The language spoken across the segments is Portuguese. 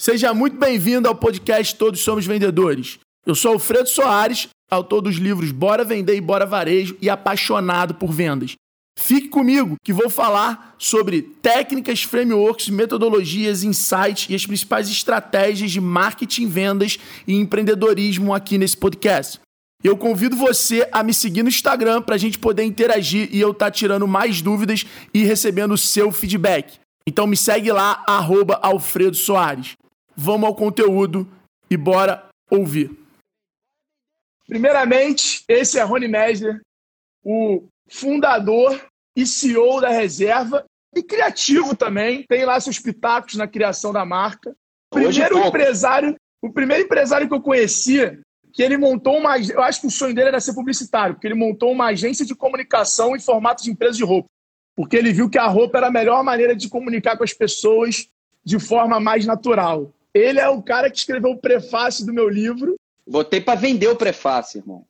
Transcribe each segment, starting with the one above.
Seja muito bem-vindo ao podcast Todos Somos Vendedores. Eu sou Alfredo Soares, autor dos livros Bora Vender e Bora Varejo e apaixonado por vendas. Fique comigo que vou falar sobre técnicas, frameworks, metodologias, insights e as principais estratégias de marketing, vendas e empreendedorismo aqui nesse podcast. Eu convido você a me seguir no Instagram para a gente poder interagir e eu estar tá tirando mais dúvidas e recebendo o seu feedback. Então me segue lá, arroba Alfredo Soares. Vamos ao conteúdo e bora ouvir. Primeiramente, esse é Rony Mesler, o fundador e CEO da Reserva e criativo também. Tem lá seus pitacos na criação da marca. O primeiro empresário, o primeiro empresário que eu conhecia que ele montou uma. Eu acho que o sonho dele era ser publicitário, porque ele montou uma agência de comunicação em formato de empresa de roupa. Porque ele viu que a roupa era a melhor maneira de comunicar com as pessoas de forma mais natural. Ele é o cara que escreveu o prefácio do meu livro. Botei para vender o prefácio, irmão.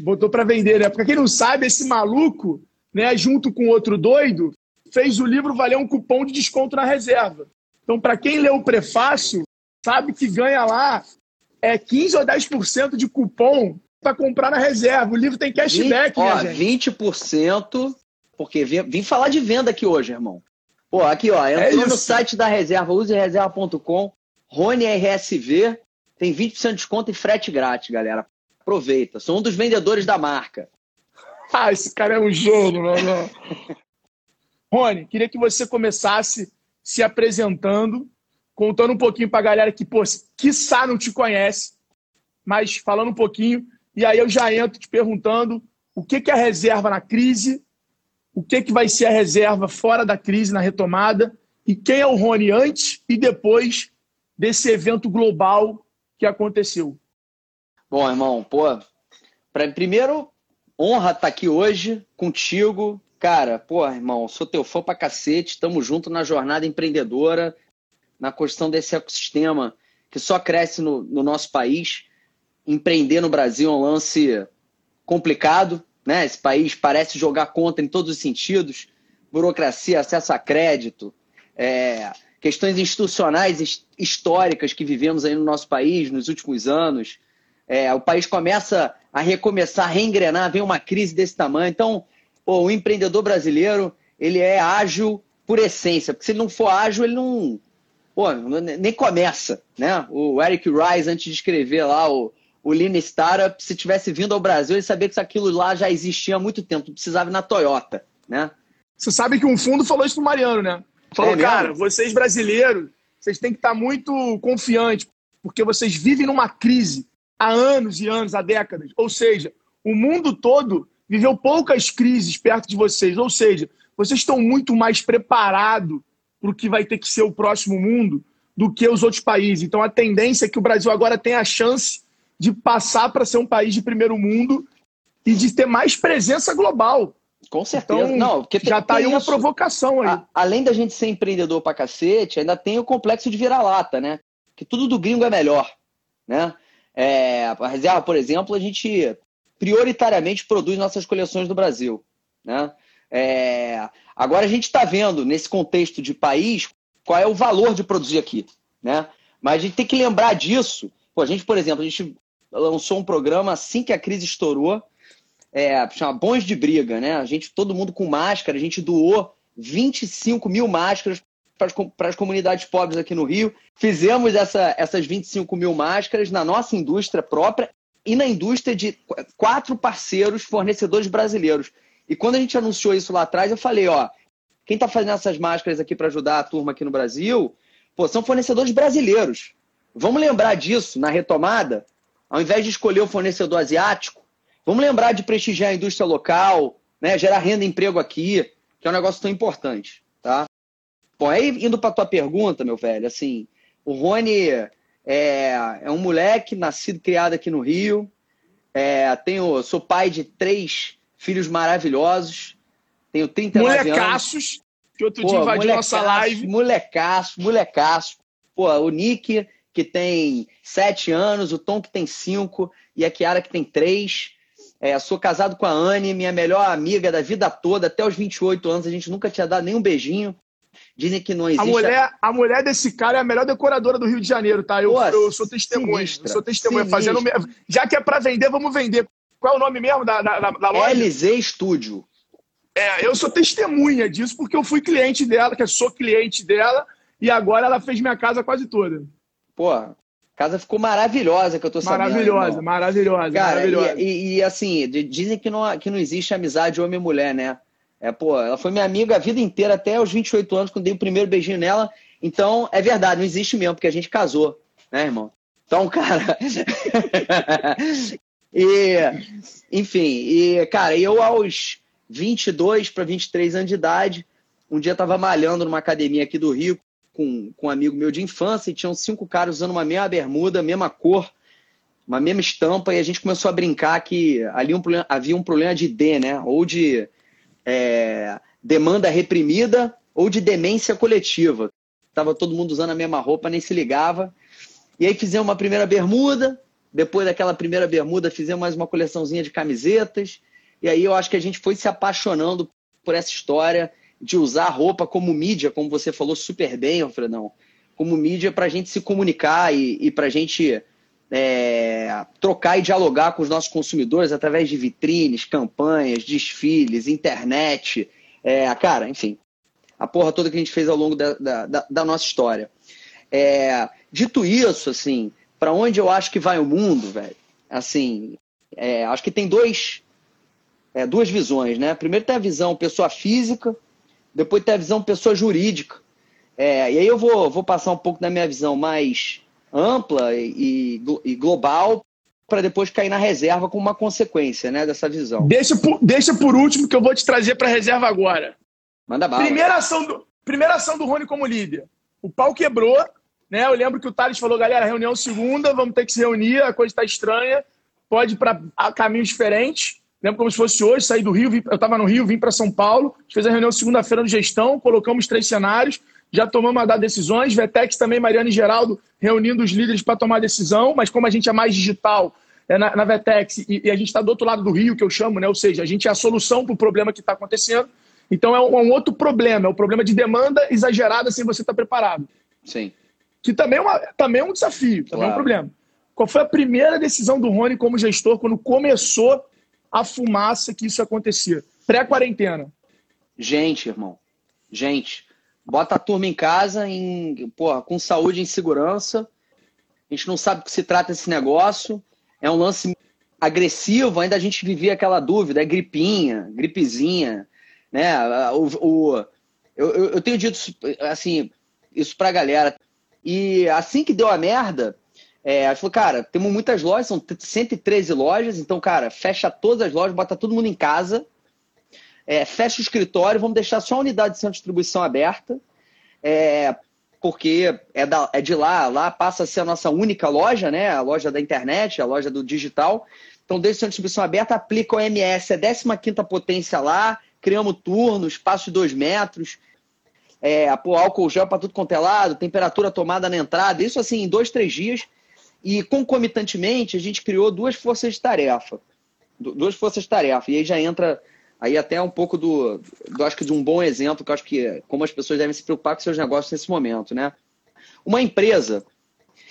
Botou para vender, né? Porque quem não sabe, esse maluco, né, junto com outro doido, fez o livro valer um cupom de desconto na reserva. Então, para quem leu o prefácio, sabe que ganha lá é 15 ou 10% de cupom para comprar na reserva. O livro tem cashback, 20, ó, gente. 20%, porque vim, vim, falar de venda aqui hoje, irmão. Pô, aqui, ó, é entrou é no site da reserva, usereserva.com, Rony RSV, tem 20% de desconto e frete grátis, galera. Aproveita. Sou um dos vendedores da marca. Ah, esse cara é um gênio, né? Rony, queria que você começasse se apresentando contando um pouquinho para a galera que, pô, quiçá não te conhece, mas falando um pouquinho, e aí eu já entro te perguntando o que, que é a reserva na crise, o que, que vai ser a reserva fora da crise, na retomada, e quem é o Rony antes e depois desse evento global que aconteceu. Bom, irmão, pô, pra, primeiro, honra estar tá aqui hoje contigo. Cara, pô, irmão, sou teu fã pra cacete, tamo junto na jornada empreendedora na construção desse ecossistema que só cresce no, no nosso país. Empreender no Brasil é um lance complicado, né? Esse país parece jogar contra em todos os sentidos, burocracia, acesso a crédito, é, questões institucionais históricas que vivemos aí no nosso país nos últimos anos. É, o país começa a recomeçar, a reengrenar, vem uma crise desse tamanho. Então, pô, o empreendedor brasileiro ele é ágil por essência, porque se ele não for ágil, ele não, pô, nem começa, né? O Eric Rice, antes de escrever lá o, o Lean Startup, se tivesse vindo ao Brasil, ele sabia que aquilo lá já existia há muito tempo, precisava ir na Toyota, né? Você sabe que um fundo falou isso pro Mariano, né? Falou, é cara, vocês brasileiros, vocês têm que estar muito confiantes, porque vocês vivem numa crise há anos e anos, há décadas. Ou seja, o mundo todo viveu poucas crises perto de vocês. Ou seja, vocês estão muito mais preparados para o que vai ter que ser o próximo mundo do que os outros países. Então a tendência é que o Brasil agora tenha a chance de passar para ser um país de primeiro mundo e de ter mais presença global. Com certeza. Então, Não, porque já está aí uma provocação aí. A, além da gente ser empreendedor para cacete, ainda tem o complexo de vira-lata, né? Que tudo do gringo é melhor, né? É, a reserva, por exemplo, a gente prioritariamente produz nossas coleções no Brasil, né? É, agora a gente está vendo, nesse contexto de país, qual é o valor de produzir aqui. Né? Mas a gente tem que lembrar disso. Pô, a gente, por exemplo, a gente lançou um programa assim que a crise estourou, é, chama Bons de Briga, né? A gente, todo mundo com máscara, a gente doou 25 mil máscaras para as comunidades pobres aqui no Rio. Fizemos essa, essas 25 mil máscaras na nossa indústria própria e na indústria de quatro parceiros fornecedores brasileiros. E quando a gente anunciou isso lá atrás, eu falei, ó, quem está fazendo essas máscaras aqui para ajudar a turma aqui no Brasil, pô, são fornecedores brasileiros. Vamos lembrar disso na retomada, ao invés de escolher o fornecedor asiático, vamos lembrar de prestigiar a indústria local, né, gerar renda e emprego aqui, que é um negócio tão importante, tá? Bom, aí indo para tua pergunta, meu velho, assim, o Rony é, é um moleque nascido criado aqui no Rio, é, tenho, sou pai de três filhos maravilhosos. Tenho 39 Molecaços, anos. que outro Pô, dia invadiu nossa live. Molecaço, molecaço. Pô, o Nick, que tem 7 anos, o Tom, que tem 5, e a Kiara, que tem 3. É, sou casado com a Anne, minha melhor amiga da vida toda, até os 28 anos, a gente nunca tinha dado nenhum beijinho. Dizem que não existe. A mulher, a mulher desse cara é a melhor decoradora do Rio de Janeiro, tá? Eu, Pô, eu sou testemunha. Sinistra, eu sou testemunha. Fazendo, já que é para vender, vamos vender. Qual é o nome mesmo da, da, da loja? LZ Studio. É, eu sou testemunha disso porque eu fui cliente dela, que eu sou cliente dela, e agora ela fez minha casa quase toda. Pô, a casa ficou maravilhosa, que eu tô sabendo. Maravilhosa, maravilhosa, Cara, maravilhosa. E, e, e, assim, dizem que não, que não existe amizade homem e mulher, né? É, pô, ela foi minha amiga a vida inteira, até os 28 anos, quando dei o primeiro beijinho nela. Então, é verdade, não existe mesmo, porque a gente casou, né, irmão? Então, cara. e, enfim, e, cara, eu aos 22 para 23 anos de idade, um dia tava malhando numa academia aqui do Rio com, com um amigo meu de infância e tinham cinco caras usando uma mesma bermuda, mesma cor, uma mesma estampa, e a gente começou a brincar que ali um, havia um problema de D, né? Ou de é, demanda reprimida ou de demência coletiva. Tava todo mundo usando a mesma roupa, nem se ligava. E aí fizemos uma primeira bermuda, depois daquela primeira bermuda fizemos mais uma coleçãozinha de camisetas. E aí eu acho que a gente foi se apaixonando por essa história de usar roupa como mídia, como você falou super bem, Alfredão, como mídia para a gente se comunicar e, e para a gente é, trocar e dialogar com os nossos consumidores através de vitrines, campanhas, desfiles, internet. É, cara, enfim, a porra toda que a gente fez ao longo da, da, da nossa história. É, dito isso, assim, para onde eu acho que vai o mundo, velho? Assim, é, acho que tem dois, é, duas visões, né? Primeiro tem a visão pessoa física, depois tem a visão pessoa jurídica. É, e aí eu vou, vou passar um pouco da minha visão mais ampla e, e global para depois cair na reserva como uma consequência né, dessa visão. Deixa por, deixa por último que eu vou te trazer para a reserva agora. Manda bala. Primeira ação, do, primeira ação do Rony como líder. O pau quebrou, né? Eu lembro que o Thales falou, galera, reunião segunda, vamos ter que se reunir, a coisa está estranha, pode ir para caminhos diferentes. Lembro como se fosse hoje, saí do Rio, vim, eu estava no Rio, vim para São Paulo, a gente fez a reunião segunda-feira de gestão, colocamos três cenários, já tomamos a dar decisões, Vetex também, Mariana e Geraldo, reunindo os líderes para tomar decisão, mas como a gente é mais digital é na, na Vetex e, e a gente está do outro lado do rio, que eu chamo, né? ou seja, a gente é a solução para o problema que está acontecendo, então é um, é um, outro problema, é o um problema de demanda exagerada sem você estar tá preparado. Sim. Que também é, uma, também é um desafio, também claro. é um problema. Qual foi a primeira decisão do Rony como gestor quando começou a fumaça que isso acontecia? Pré-quarentena. Gente, irmão. Gente, bota a turma em casa em, porra, com saúde e segurança. A gente não sabe do que se trata esse negócio. É um lance agressivo, ainda a gente vivia aquela dúvida, é gripinha, gripezinha, né? O, o eu, eu, tenho dito assim, isso pra galera. E assim que deu a merda, é, a gente falou, cara, temos muitas lojas, são 113 lojas, então, cara, fecha todas as lojas, bota todo mundo em casa é, fecha o escritório, vamos deixar só a unidade de centro de distribuição aberta, é, porque é, da, é de lá, lá passa a ser a nossa única loja, né? A loja da internet, a loja do digital. Então, desde o centro de distribuição aberta, aplica o OMS, é 15 potência lá, criamos turno, espaço de 2 metros, é, pô, álcool gel para tudo quanto é lado, temperatura tomada na entrada, isso assim em dois, três dias. E concomitantemente, a gente criou duas forças de tarefa. Duas forças de tarefa. E aí já entra Aí até um pouco do, do, acho que de um bom exemplo, que eu acho que como as pessoas devem se preocupar com seus negócios nesse momento, né? Uma empresa,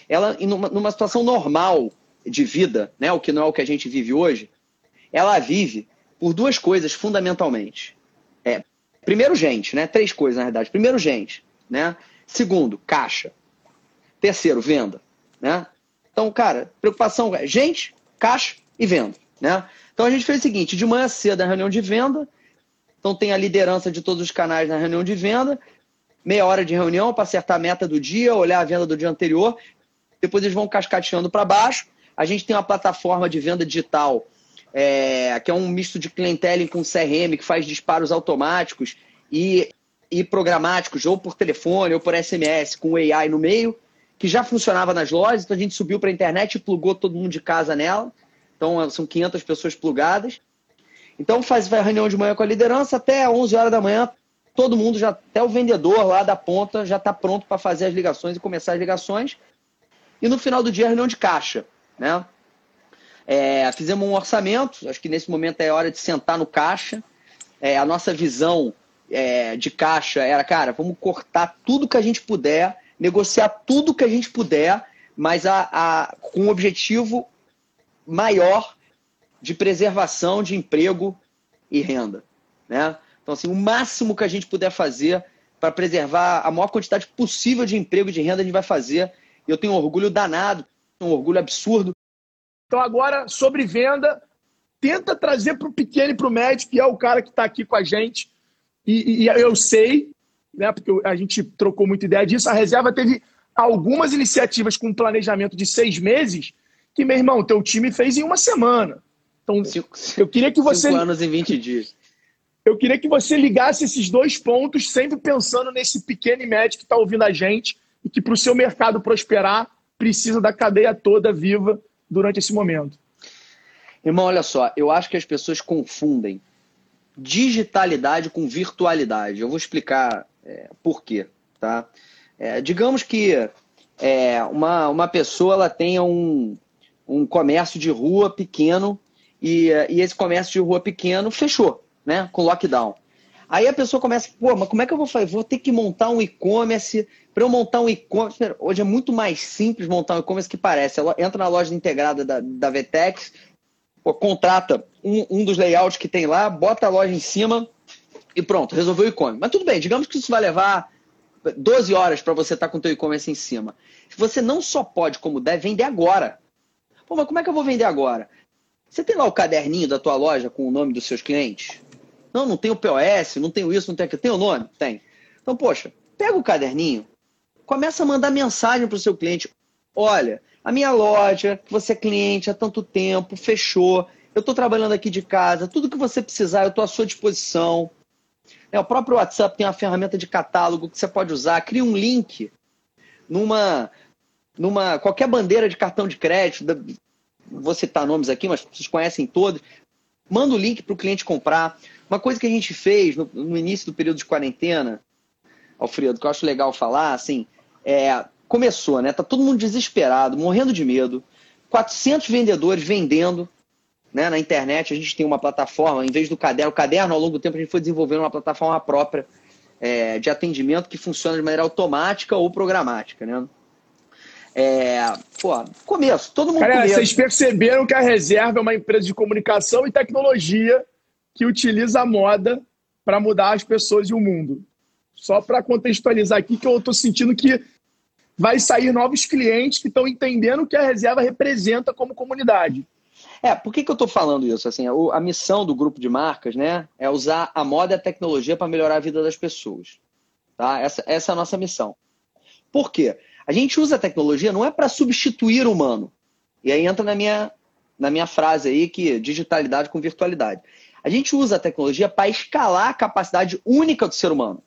ela numa, numa situação normal de vida, né, o que não é o que a gente vive hoje, ela vive por duas coisas fundamentalmente. É, primeiro, gente, né? Três coisas, na verdade. Primeiro, gente, né? Segundo, caixa. Terceiro, venda, né? Então, cara, preocupação é gente, caixa e venda, né? Então a gente fez o seguinte: de manhã cedo a reunião de venda, então tem a liderança de todos os canais na reunião de venda, meia hora de reunião para acertar a meta do dia, olhar a venda do dia anterior, depois eles vão cascateando para baixo. A gente tem uma plataforma de venda digital, é, que é um misto de clienteling com CRM, que faz disparos automáticos e, e programáticos, ou por telefone ou por SMS, com AI no meio, que já funcionava nas lojas, então a gente subiu para a internet e plugou todo mundo de casa nela. Então, são 500 pessoas plugadas. Então, faz vai reunião de manhã com a liderança até 11 horas da manhã. Todo mundo, já até o vendedor lá da ponta, já está pronto para fazer as ligações e começar as ligações. E no final do dia, reunião de caixa. Né? É, fizemos um orçamento. Acho que nesse momento é hora de sentar no caixa. É, a nossa visão é, de caixa era, cara, vamos cortar tudo que a gente puder, negociar tudo que a gente puder, mas a, a, com um objetivo maior de preservação de emprego e renda. Né? Então, assim, o máximo que a gente puder fazer para preservar a maior quantidade possível de emprego e de renda a gente vai fazer. Eu tenho um orgulho danado, um orgulho absurdo. Então, agora, sobre venda, tenta trazer para o pequeno e para o médio, que é o cara que está aqui com a gente. E, e, eu sei, né, porque a gente trocou muita ideia disso, a reserva teve algumas iniciativas com um planejamento de seis meses que, meu irmão, teu time fez em uma semana. Então, cinco, eu queria que você. Cinco anos em 20 dias. Eu queria que você ligasse esses dois pontos, sempre pensando nesse pequeno e médio que está ouvindo a gente e que, para o seu mercado prosperar, precisa da cadeia toda viva durante esse momento. Irmão, olha só, eu acho que as pessoas confundem digitalidade com virtualidade. Eu vou explicar é, por quê. Tá? É, digamos que é, uma, uma pessoa ela tenha um, um comércio de rua pequeno e, e esse comércio de rua pequeno fechou né, com lockdown. Aí a pessoa começa, pô, mas como é que eu vou fazer? Vou ter que montar um e-commerce. Para eu montar um e-commerce, hoje é muito mais simples montar um e-commerce que parece. Ela entra na loja integrada da, da Vetex, pô, contrata um, um dos layouts que tem lá, bota a loja em cima e pronto, resolveu o e-commerce. Mas tudo bem, digamos que isso vai levar 12 horas para você estar tá com o teu e-commerce em cima. Você não só pode, como deve, vender agora. Pô, mas como é que eu vou vender agora? Você tem lá o caderninho da tua loja com o nome dos seus clientes? Não, não tem o POS, não tenho isso, não tem aquilo. Tem o nome? Tem. Então, poxa, pega o caderninho, começa a mandar mensagem para o seu cliente. Olha, a minha loja, você é cliente há tanto tempo, fechou. Eu estou trabalhando aqui de casa, tudo que você precisar, eu estou à sua disposição. É, o próprio WhatsApp tem uma ferramenta de catálogo que você pode usar. Cria um link numa, numa qualquer bandeira de cartão de crédito. Vou citar nomes aqui, mas vocês conhecem todos. Manda o link para o cliente comprar. Uma coisa que a gente fez no, no, início do período de quarentena, Alfredo, que eu acho legal falar, assim, é, começou, né? Tá todo mundo desesperado, morrendo de medo. 400 vendedores vendendo né, na internet. A gente tem uma plataforma, em vez do caderno, o caderno, ao longo do tempo, a gente foi desenvolvendo uma plataforma própria é, de atendimento que funciona de maneira automática ou programática, né? É, pô, começo, todo mundo Cara, começo. vocês perceberam que a Reserva é uma empresa de comunicação e tecnologia que utiliza a moda para mudar as pessoas e o mundo. Só para contextualizar aqui, que eu estou sentindo que vai sair novos clientes que estão entendendo o que a reserva representa como comunidade. É, por que, que eu estou falando isso? Assim, a missão do grupo de marcas né, é usar a moda e a tecnologia para melhorar a vida das pessoas. Tá? Essa, essa é a nossa missão. Por quê? A gente usa a tecnologia não é para substituir o humano. E aí entra na minha, na minha frase aí que digitalidade com virtualidade. A gente usa a tecnologia para escalar a capacidade única do ser humano.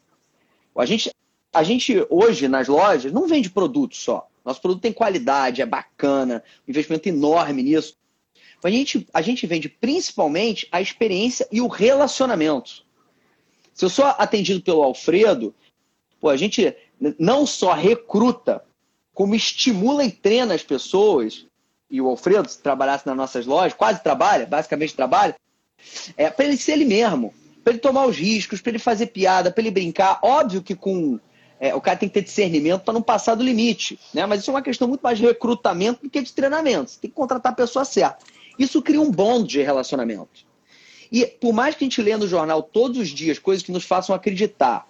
A gente, a gente hoje nas lojas não vende produto só. Nosso produto tem qualidade, é bacana, um investimento enorme nisso. A gente, a gente vende principalmente a experiência e o relacionamento. Se eu sou atendido pelo Alfredo, pô, a gente não só recruta, como estimula e treina as pessoas. E o Alfredo, se trabalhasse nas nossas lojas, quase trabalha, basicamente trabalha, é, para ele ser ele mesmo, para ele tomar os riscos, para ele fazer piada, para ele brincar. Óbvio que com é, o cara tem que ter discernimento para não passar do limite, né? Mas isso é uma questão muito mais de recrutamento do que de treinamento. Você tem que contratar a pessoa certa. Isso cria um bond de relacionamento. E por mais que a gente lê no jornal todos os dias coisas que nos façam acreditar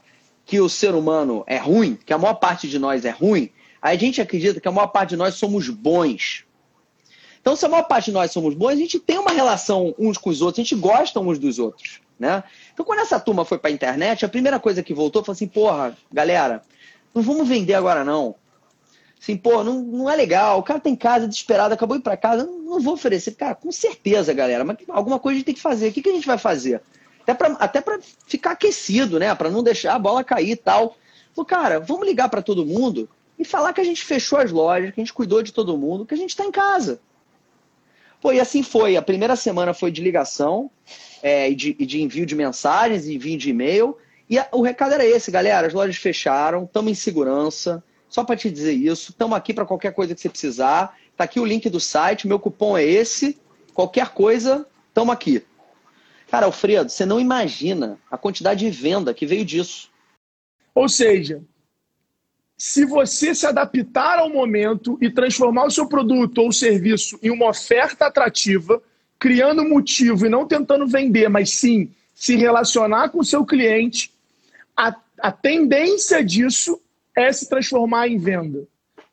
que o ser humano é ruim, que a maior parte de nós é ruim, a gente acredita que a maior parte de nós somos bons. Então, se a maior parte de nós somos bons, a gente tem uma relação uns com os outros, a gente gosta uns dos outros, né? Então, quando essa turma foi para a internet, a primeira coisa que voltou foi assim, porra, galera, não vamos vender agora não. Assim, pô, não, não é legal, o cara tem casa desesperado, acabou de ir para casa, não, não, vou oferecer. Cara, com certeza, galera, mas alguma coisa a gente tem que fazer. O que, que a gente vai fazer? Até para até ficar aquecido, né? Para não deixar a bola cair e tal. Falei, cara, vamos ligar para todo mundo e falar que a gente fechou as lojas, que a gente cuidou de todo mundo, que a gente está em casa. Pô, e assim foi. A primeira semana foi de ligação, é, e, de, de, envio de mensagens, envio de e-mail. E a, o recado era esse, galera: as lojas fecharam, estamos em segurança. Só para te dizer isso, estamos aqui para qualquer coisa que você precisar. Tá aqui o link do site, meu cupom é esse. Qualquer coisa, estamos aqui. Cara, Alfredo, você não imagina a quantidade de venda que veio disso. Ou seja, se você se adaptar ao momento e transformar o seu produto ou serviço em uma oferta atrativa, criando motivo e não tentando vender, mas sim se relacionar com o seu cliente, a, a tendência disso é se transformar em venda.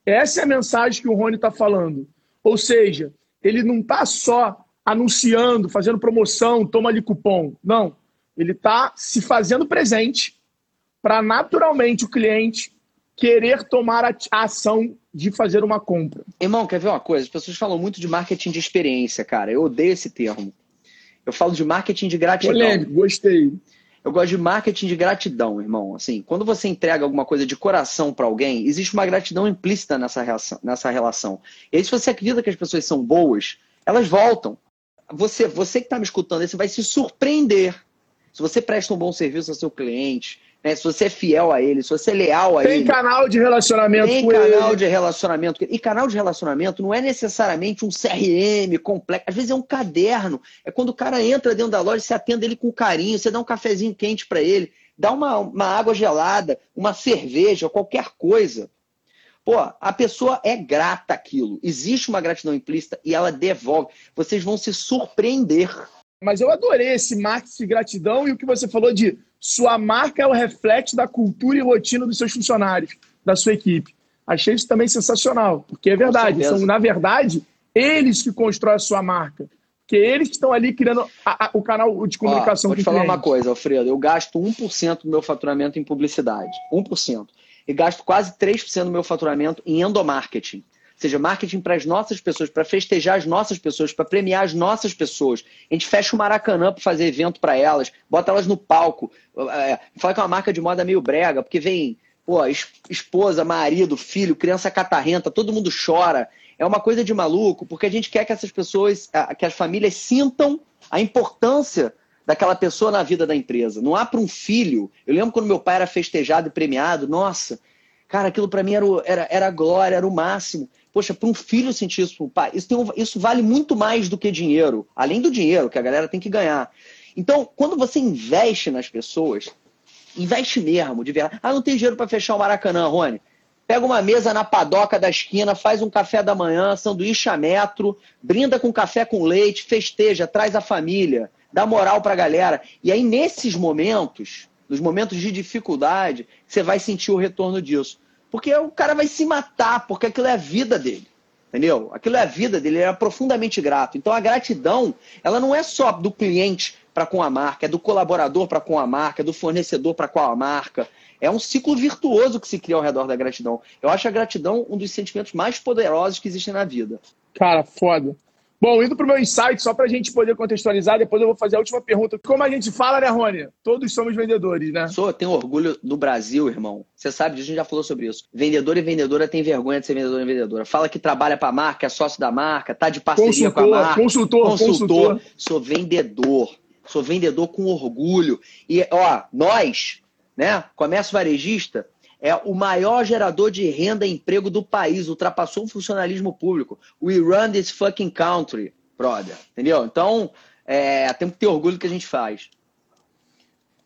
Essa é a mensagem que o Rony está falando. Ou seja, ele não está só anunciando, fazendo promoção, toma ali cupom. Não. Ele está se fazendo presente para naturalmente o cliente querer tomar a ação de fazer uma compra. Irmão, quer ver uma coisa? As pessoas falam muito de marketing de experiência, cara. Eu odeio esse termo. Eu falo de marketing de gratidão. Polêmico, gostei. Eu gosto de marketing de gratidão, irmão. Assim, quando você entrega alguma coisa de coração para alguém, existe uma gratidão implícita nessa, reação, nessa relação. E aí, se você acredita que as pessoas são boas, elas voltam. Você, você que está me escutando, você vai se surpreender. Se você presta um bom serviço ao seu cliente, né? Se você é fiel a ele, se você é leal a tem ele. Tem canal de relacionamento tem com canal ele. de relacionamento. E canal de relacionamento não é necessariamente um CRM complexo. Às vezes é um caderno. É quando o cara entra dentro da loja, você atende ele com carinho, você dá um cafezinho quente para ele, dá uma, uma água gelada, uma cerveja, qualquer coisa. Pô, a pessoa é grata aquilo. Existe uma gratidão implícita e ela devolve. Vocês vão se surpreender. Mas eu adorei esse marketing de gratidão e o que você falou de sua marca é o reflexo da cultura e rotina dos seus funcionários, da sua equipe. Achei isso também sensacional, porque é verdade. São, na verdade, eles que constroem a sua marca. Porque eles que estão ali criando a, a, o canal de comunicação Ó, Vou te falar cliente. uma coisa, Alfredo. Eu gasto 1% do meu faturamento em publicidade. 1%. E gasto quase 3% do meu faturamento em endomarketing seja, marketing para as nossas pessoas, para festejar as nossas pessoas, para premiar as nossas pessoas. A gente fecha o Maracanã para fazer evento para elas, bota elas no palco. É, fala que é uma marca de moda meio brega, porque vem pô, esposa, marido, filho, criança catarrenta, todo mundo chora. É uma coisa de maluco, porque a gente quer que essas pessoas, que as famílias sintam a importância daquela pessoa na vida da empresa. Não há para um filho. Eu lembro quando meu pai era festejado e premiado, nossa, cara, aquilo para mim era, era, era a glória, era o máximo. Poxa, para um filho sentir isso pai, isso, um, isso vale muito mais do que dinheiro, além do dinheiro que a galera tem que ganhar. Então, quando você investe nas pessoas, investe mesmo, de verdade. Ah, não tem dinheiro para fechar o Maracanã, Rony. Pega uma mesa na padoca da esquina, faz um café da manhã, sanduíche a metro, brinda com café com leite, festeja, traz a família, dá moral para a galera. E aí, nesses momentos, nos momentos de dificuldade, você vai sentir o retorno disso. Porque o cara vai se matar, porque aquilo é a vida dele. Entendeu? Aquilo é a vida dele, ele é profundamente grato. Então a gratidão, ela não é só do cliente para com a marca, é do colaborador para com a marca, é do fornecedor para com a marca. É um ciclo virtuoso que se cria ao redor da gratidão. Eu acho a gratidão um dos sentimentos mais poderosos que existem na vida. Cara, foda. Bom, indo para o meu insight, só para a gente poder contextualizar, depois eu vou fazer a última pergunta. Como a gente fala, né, Rony? Todos somos vendedores, né? Sou, tenho orgulho do Brasil, irmão. Você sabe disso, a gente já falou sobre isso. Vendedor e vendedora tem vergonha de ser vendedor e vendedora. Fala que trabalha para a marca, é sócio da marca, tá de parceria consultor, com a marca. Consultor, consultor, consultor. Sou vendedor. Sou vendedor com orgulho. E, ó, nós, né, comércio varejista, é o maior gerador de renda e emprego do país, ultrapassou o funcionalismo público. We run this fucking country, brother. Entendeu? Então, é, temos que ter orgulho do que a gente faz.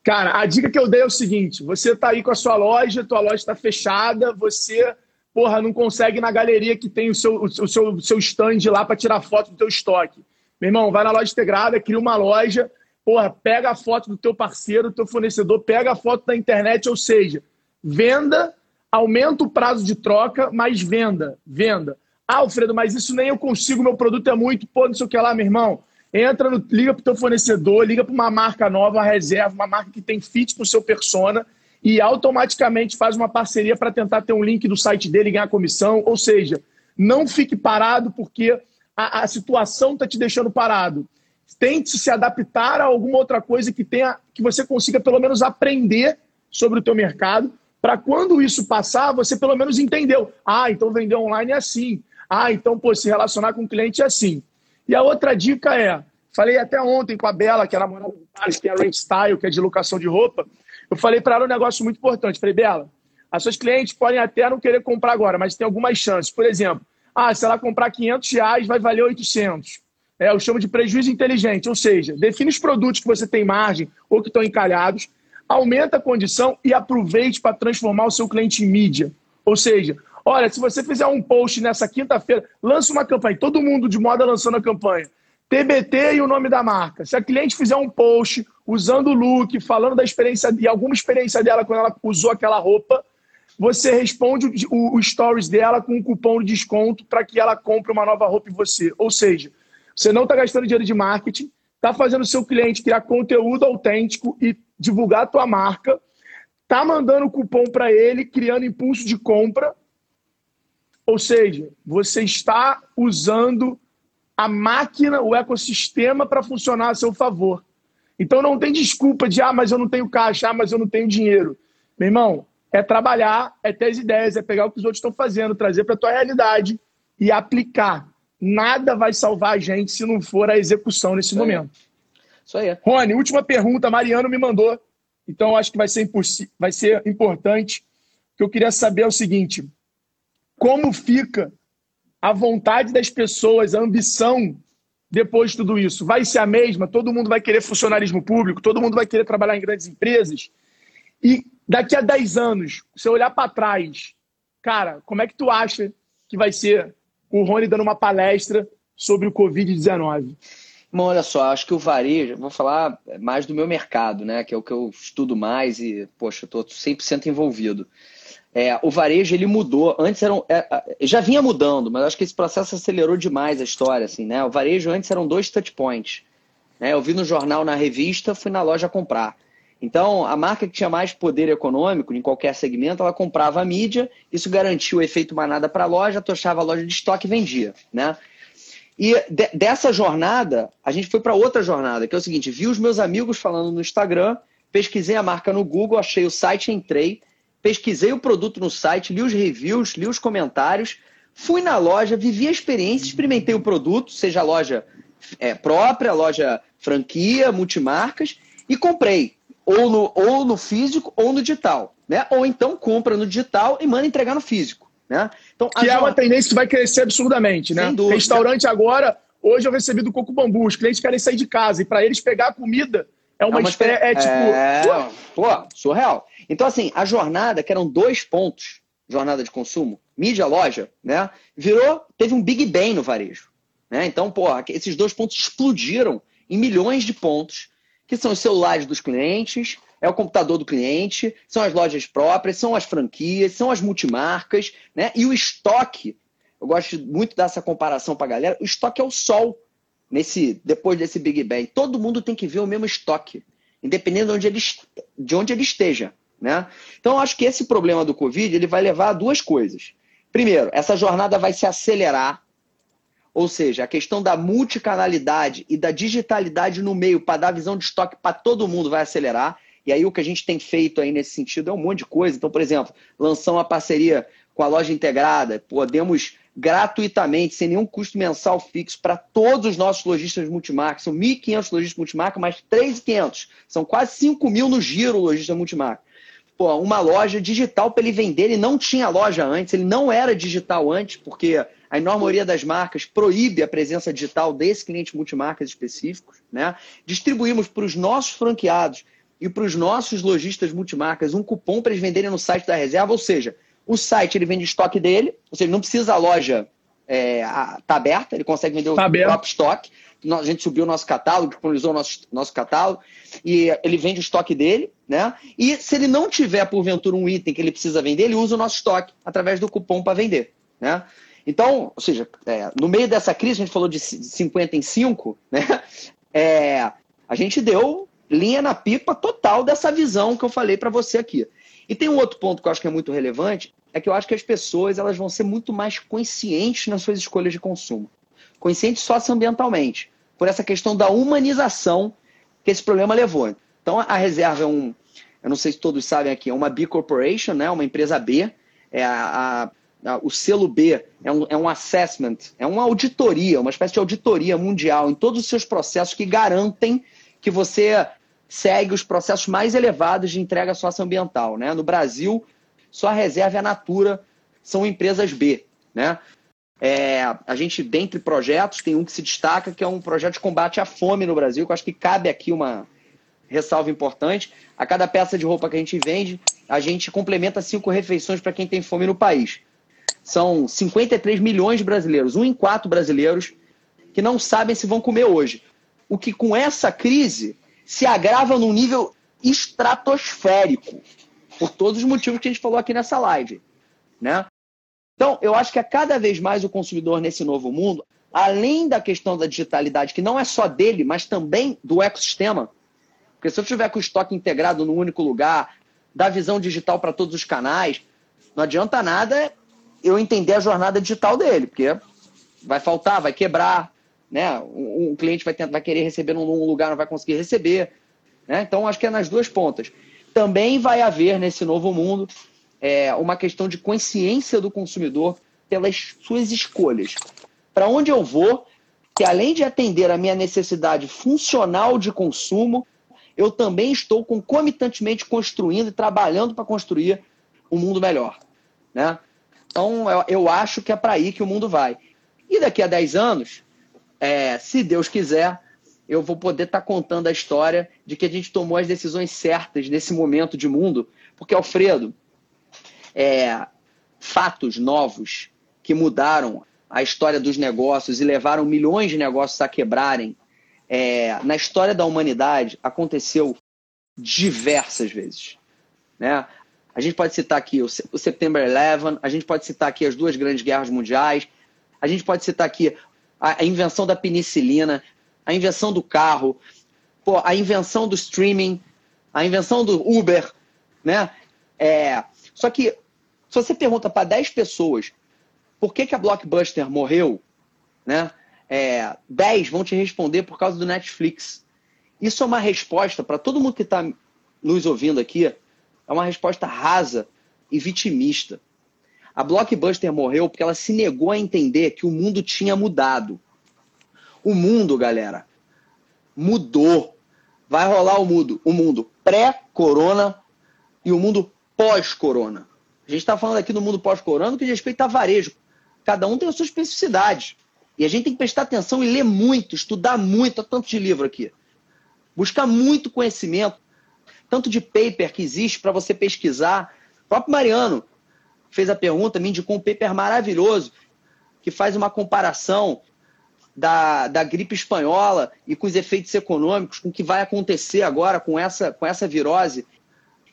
Cara, a dica que eu dei é o seguinte: você tá aí com a sua loja, tua loja está fechada, você, porra, não consegue ir na galeria que tem o seu, o seu, o seu stand lá para tirar foto do teu estoque. Meu irmão, vai na loja integrada, cria uma loja, porra, pega a foto do teu parceiro, do teu fornecedor, pega a foto da internet, ou seja, venda, aumenta o prazo de troca, mas venda, venda. Ah, Alfredo, mas isso nem eu consigo, meu produto é muito, pô, não sei o que lá, meu irmão. Entra, no, liga para o teu fornecedor, liga para uma marca nova, uma reserva, uma marca que tem fit o seu persona e automaticamente faz uma parceria para tentar ter um link do site dele e ganhar comissão. Ou seja, não fique parado porque a, a situação está te deixando parado. Tente se adaptar a alguma outra coisa que tenha que você consiga pelo menos aprender sobre o teu mercado para quando isso passar, você pelo menos entendeu. Ah, então vender online é assim. Ah, então pô, se relacionar com o cliente é assim. E a outra dica é, falei até ontem com a Bela, que é namorada do Thales, que é a Rent Style, que é de locação de roupa, eu falei para ela um negócio muito importante. Falei, Bela, as suas clientes podem até não querer comprar agora, mas tem algumas chances. Por exemplo, ah, se ela comprar 500 reais, vai valer 800. é, eu chamo de prejuízo inteligente, ou seja, define os produtos que você tem margem ou que estão encalhados, aumenta a condição e aproveite para transformar o seu cliente em mídia. Ou seja, olha, se você fizer um post nessa quinta-feira, lança uma campanha, todo mundo de moda lançando a campanha. TBT e o nome da marca. Se a cliente fizer um post usando o look, falando da experiência e alguma experiência dela quando ela usou aquela roupa, você responde o, o stories dela com um cupom de desconto para que ela compre uma nova roupa em você. Ou seja, você não está gastando dinheiro de marketing, está fazendo seu cliente criar conteúdo autêntico e divulgar a tua marca, está mandando cupom para ele, criando impulso de compra. Ou seja, você está usando a máquina, o ecossistema para funcionar a seu favor. Então não tem desculpa de, ah, mas eu não tenho caixa, ah, mas eu não tenho dinheiro. Meu irmão, é trabalhar, é ter as ideias, é pegar o que os outros estão fazendo, trazer para a tua realidade e aplicar. Nada vai salvar a gente se não for a execução nesse Isso momento. Isso aí. Rony, última pergunta. Mariano me mandou, então acho que vai ser, vai ser importante. O que eu queria saber é o seguinte: como fica a vontade das pessoas, a ambição depois de tudo isso? Vai ser a mesma? Todo mundo vai querer funcionarismo público? Todo mundo vai querer trabalhar em grandes empresas? E daqui a 10 anos, se eu olhar para trás, cara, como é que tu acha que vai ser o Rony dando uma palestra sobre o Covid-19? Bom, olha só, acho que o varejo, vou falar mais do meu mercado, né, que é o que eu estudo mais e, poxa, estou 100% envolvido. É, o varejo, ele mudou, antes eram, é, é, já vinha mudando, mas acho que esse processo acelerou demais a história, assim, né, o varejo antes eram dois touch points, né, eu vi no jornal, na revista, fui na loja comprar. Então, a marca que tinha mais poder econômico em qualquer segmento, ela comprava a mídia, isso garantia o efeito manada para a loja, tochava a loja de estoque e vendia. Né? E de, dessa jornada, a gente foi para outra jornada, que é o seguinte: vi os meus amigos falando no Instagram, pesquisei a marca no Google, achei o site, entrei, pesquisei o produto no site, li os reviews, li os comentários, fui na loja, vivi a experiência, experimentei o produto, seja loja é, própria, loja franquia, multimarcas, e comprei ou no, ou no físico ou no digital. Né? Ou então compra no digital e manda entregar no físico. Né? Então, que é uma tendência que vai crescer absurdamente. Né? Sem dúvida. Restaurante agora, hoje eu recebi do Coco Bambu, os clientes querem sair de casa e para eles pegar a comida é uma, é, uma é tipo. É... Pô, surreal. Então, assim, a jornada, que eram dois pontos, jornada de consumo, mídia, loja, né? Virou, teve um Big Bang no varejo. Né? Então, pô, esses dois pontos explodiram em milhões de pontos que são os celulares dos clientes, é o computador do cliente, são as lojas próprias, são as franquias, são as multimarcas, né? E o estoque, eu gosto muito dessa comparação para a galera, o estoque é o sol nesse depois desse Big Bang. Todo mundo tem que ver o mesmo estoque, independente de onde ele, de onde ele esteja, né? Então, eu acho que esse problema do Covid ele vai levar a duas coisas. Primeiro, essa jornada vai se acelerar ou seja, a questão da multicanalidade e da digitalidade no meio para dar visão de estoque para todo mundo vai acelerar. E aí o que a gente tem feito aí nesse sentido é um monte de coisa. Então, por exemplo, lançamos uma parceria com a loja integrada, podemos gratuitamente, sem nenhum custo mensal fixo, para todos os nossos lojistas multimarca. São 1.500 lojistas multimarca, mais 3.500. São quase 5 mil no giro lojista multimarca. Pô, uma loja digital para ele vender. Ele não tinha loja antes, ele não era digital antes, porque a enorme maioria das marcas proíbe a presença digital desse cliente multimarcas específicos. Né? Distribuímos para os nossos franqueados e para os nossos lojistas multimarcas um cupom para eles venderem no site da reserva, ou seja, o site ele vende estoque dele, ou seja, não precisa a loja é, tá aberta, ele consegue vender tá o aberto. próprio estoque. A gente subiu o nosso catálogo, disponibilizou o nosso, nosso catálogo, e ele vende o estoque dele, né? E se ele não tiver, porventura, um item que ele precisa vender, ele usa o nosso estoque através do cupom para vender. Né? Então, ou seja, é, no meio dessa crise, a gente falou de 50 em 5, né? É, a gente deu linha na pipa total dessa visão que eu falei para você aqui. E tem um outro ponto que eu acho que é muito relevante, é que eu acho que as pessoas elas vão ser muito mais conscientes nas suas escolhas de consumo. Conscientes socioambientalmente, por essa questão da humanização que esse problema levou. Então, a reserva é um, eu não sei se todos sabem aqui, é uma B Corporation, né? uma empresa B, é a, a o selo B é um, é um assessment, é uma auditoria, uma espécie de auditoria mundial em todos os seus processos que garantem que você segue os processos mais elevados de entrega socioambiental. Né? No Brasil, só a reserva e a Natura são empresas B. Né? É, a gente, dentre projetos, tem um que se destaca, que é um projeto de combate à fome no Brasil, que eu acho que cabe aqui uma ressalva importante. A cada peça de roupa que a gente vende, a gente complementa cinco refeições para quem tem fome no país. São 53 milhões de brasileiros, um em quatro brasileiros, que não sabem se vão comer hoje. O que com essa crise se agrava num nível estratosférico, por todos os motivos que a gente falou aqui nessa live. Né? Então, eu acho que a cada vez mais o consumidor nesse novo mundo, além da questão da digitalidade, que não é só dele, mas também do ecossistema, porque se eu tiver com o estoque integrado num único lugar, dar visão digital para todos os canais, não adianta nada eu entender a jornada digital dele, porque vai faltar, vai quebrar, né? Um cliente vai, tentar, vai querer receber num lugar, não vai conseguir receber. Né? Então, acho que é nas duas pontas. Também vai haver nesse novo mundo é, uma questão de consciência do consumidor pelas suas escolhas. Para onde eu vou, que além de atender a minha necessidade funcional de consumo, eu também estou concomitantemente construindo e trabalhando para construir um mundo melhor. Né? Então, eu, acho que é para aí que o mundo vai. E daqui a 10 anos, é, se Deus quiser, eu vou poder estar tá contando a história de que a gente tomou as decisões certas nesse momento de mundo. Porque, Alfredo, é, fatos novos que mudaram a história dos negócios e levaram milhões de negócios a quebrarem, é, na história da humanidade, aconteceu diversas vezes. Né? A gente pode citar aqui o, September 11, a gente pode citar aqui as duas grandes guerras mundiais, a gente pode citar aqui a, a invenção da penicilina, a invenção do carro, pô, a invenção do streaming, a invenção do Uber, né? É, só que se você pergunta para 10 pessoas por que, que a Blockbuster morreu, né? É, 10 vão te responder por causa do Netflix. Isso é uma resposta para todo mundo que está nos ouvindo aqui é uma resposta rasa e vitimista. A Blockbuster morreu porque ela se negou a entender que o mundo tinha mudado. O mundo, galera, mudou. Vai rolar o mundo, o mundo pré-corona e o mundo pós-corona. A gente está falando aqui do mundo pós-corona que diz respeito a varejo. Cada um tem a sua especificidade. E a gente tem que prestar atenção e ler muito, estudar muito, tanto de livro aqui. Buscar muito conhecimento tanto de paper que existe para você pesquisar. O próprio Mariano fez a pergunta, me indicou um paper maravilhoso que faz uma comparação da, da gripe espanhola e com os efeitos econômicos, com o que vai acontecer agora com essa, com essa virose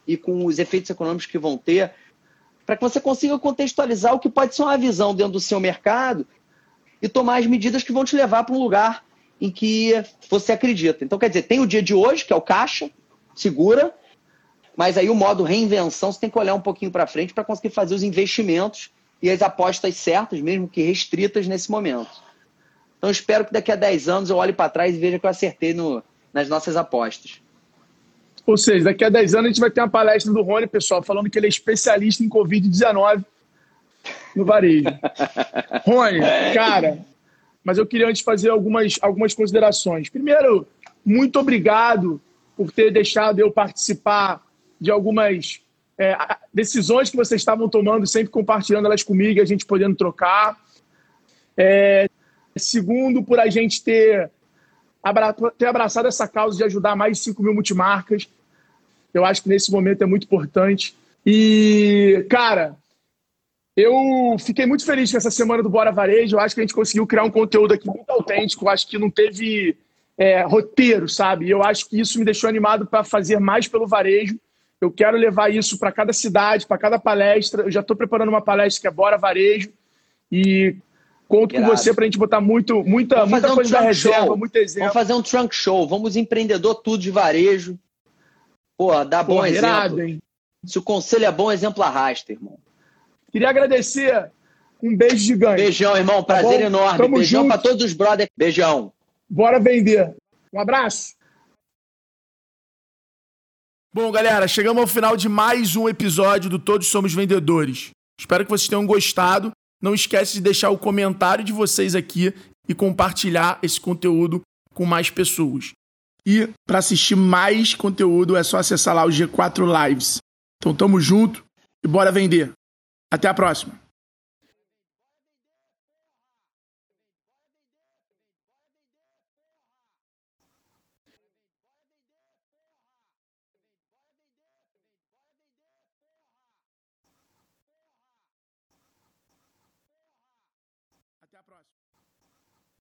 e com os efeitos econômicos que vão ter, para que você consiga contextualizar o que pode ser uma visão dentro do seu mercado e tomar as medidas que vão te levar para um lugar em que você acredita. Então, quer dizer, tem o dia de hoje, que é o caixa, segura, mas aí o modo reinvenção você tem que olhar um pouquinho para frente para conseguir fazer os investimentos e as apostas certas, mesmo que restritas nesse momento. Então espero que daqui a 10 anos eu olhe para trás e veja que eu acertei no, nas nossas apostas. Ou seja, daqui a 10 anos a gente vai ter uma palestra do Rony, pessoal, falando que ele é especialista em Covid-19 no varejo. Rony, cara, mas eu queria antes fazer algumas, algumas considerações. Primeiro, muito obrigado por ter deixado eu participar de algumas é, decisões que vocês estavam tomando, sempre compartilhando elas comigo, a gente podendo trocar. É, segundo, por a gente ter, ter abraçado essa causa de ajudar mais de 5 mil multimarcas. Eu acho que nesse momento é muito importante. E, cara, eu fiquei muito feliz com essa semana do Bora Varejo. Eu acho que a gente conseguiu criar um conteúdo aqui muito autêntico. Eu acho que não teve é, roteiro, sabe? Eu acho que isso me deixou animado para fazer mais pelo varejo. Eu quero levar isso para cada cidade, para cada palestra. Eu já estou preparando uma palestra que é Bora Varejo. E conto com você para a gente botar muito, muita, muita um coisa da reserva, show. muito exemplo. Vamos fazer um trunk show. Vamos empreendedor tudo de varejo. Pô, dá bom Pô, exemplo. Irado, hein? Se o conselho é bom, exemplo arrasta, irmão. Queria agradecer. Um beijo gigante. Beijão, irmão. Tá Prazer tá enorme. Tamo Beijão para todos os brothers. Beijão. Bora vender. Um abraço. Bom, galera, chegamos ao final de mais um episódio do Todos Somos Vendedores. Espero que vocês tenham gostado. Não esquece de deixar o comentário de vocês aqui e compartilhar esse conteúdo com mais pessoas. E para assistir mais conteúdo é só acessar lá o G4 Lives. Então tamo junto e bora vender. Até a próxima.